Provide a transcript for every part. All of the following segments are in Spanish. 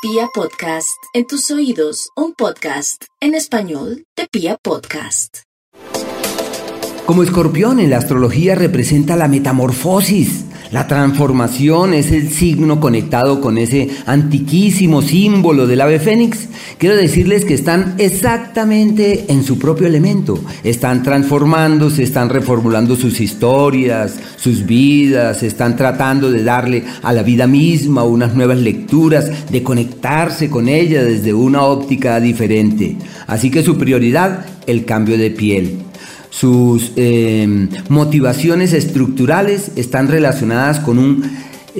Pia Podcast, en tus oídos, un podcast en español de Pia Podcast. Como escorpión en la astrología representa la metamorfosis, la transformación es el signo conectado con ese antiquísimo símbolo del ave fénix. Quiero decirles que están exactamente en su propio elemento. Están transformándose, están reformulando sus historias, sus vidas, están tratando de darle a la vida misma unas nuevas lecturas, de conectarse con ella desde una óptica diferente. Así que su prioridad, el cambio de piel. Sus em, motivaciones estructurales están relacionadas con un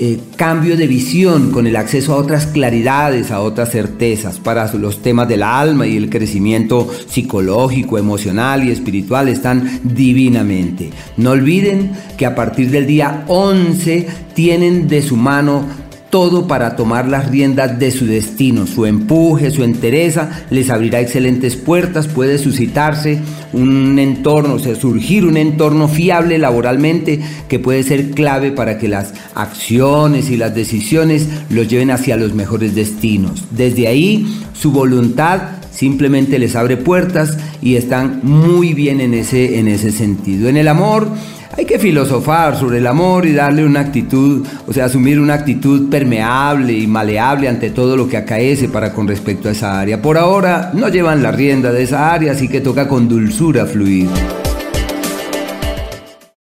eh, cambio de visión, con el acceso a otras claridades, a otras certezas. Para los temas del alma y el crecimiento psicológico, emocional y espiritual están divinamente. No olviden que a partir del día 11 tienen de su mano todo para tomar las riendas de su destino. Su empuje, su entereza les abrirá excelentes puertas, puede suscitarse un entorno, o sea, surgir un entorno fiable laboralmente que puede ser clave para que las acciones y las decisiones los lleven hacia los mejores destinos. Desde ahí, su voluntad simplemente les abre puertas y están muy bien en ese, en ese sentido. En el amor, hay que filosofar sobre el amor y darle una actitud, o sea, asumir una actitud permeable y maleable ante todo lo que acaece para con respecto a esa área. Por ahora no llevan la rienda de esa área, así que toca con dulzura fluir.